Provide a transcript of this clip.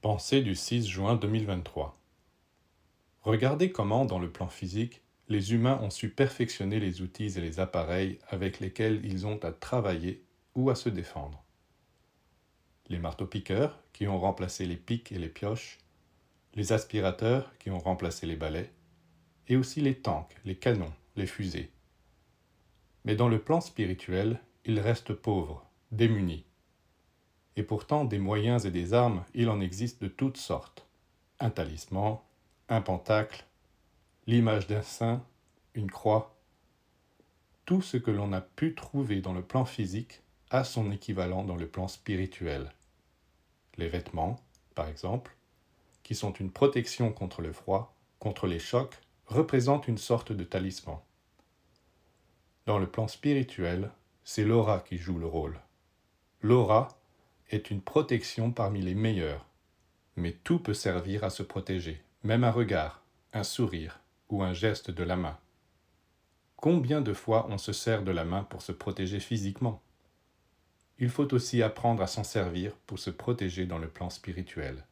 Pensée du 6 juin 2023. Regardez comment, dans le plan physique, les humains ont su perfectionner les outils et les appareils avec lesquels ils ont à travailler ou à se défendre. Les marteaux-piqueurs, qui ont remplacé les pics et les pioches, les aspirateurs, qui ont remplacé les balais, et aussi les tanks, les canons, les fusées. Mais dans le plan spirituel, ils restent pauvres, démunis et pourtant des moyens et des armes, il en existe de toutes sortes. Un talisman, un pentacle, l'image d'un saint, une croix. Tout ce que l'on a pu trouver dans le plan physique a son équivalent dans le plan spirituel. Les vêtements, par exemple, qui sont une protection contre le froid, contre les chocs, représentent une sorte de talisman. Dans le plan spirituel, c'est l'aura qui joue le rôle. L'aura est une protection parmi les meilleures. Mais tout peut servir à se protéger, même un regard, un sourire ou un geste de la main. Combien de fois on se sert de la main pour se protéger physiquement? Il faut aussi apprendre à s'en servir pour se protéger dans le plan spirituel.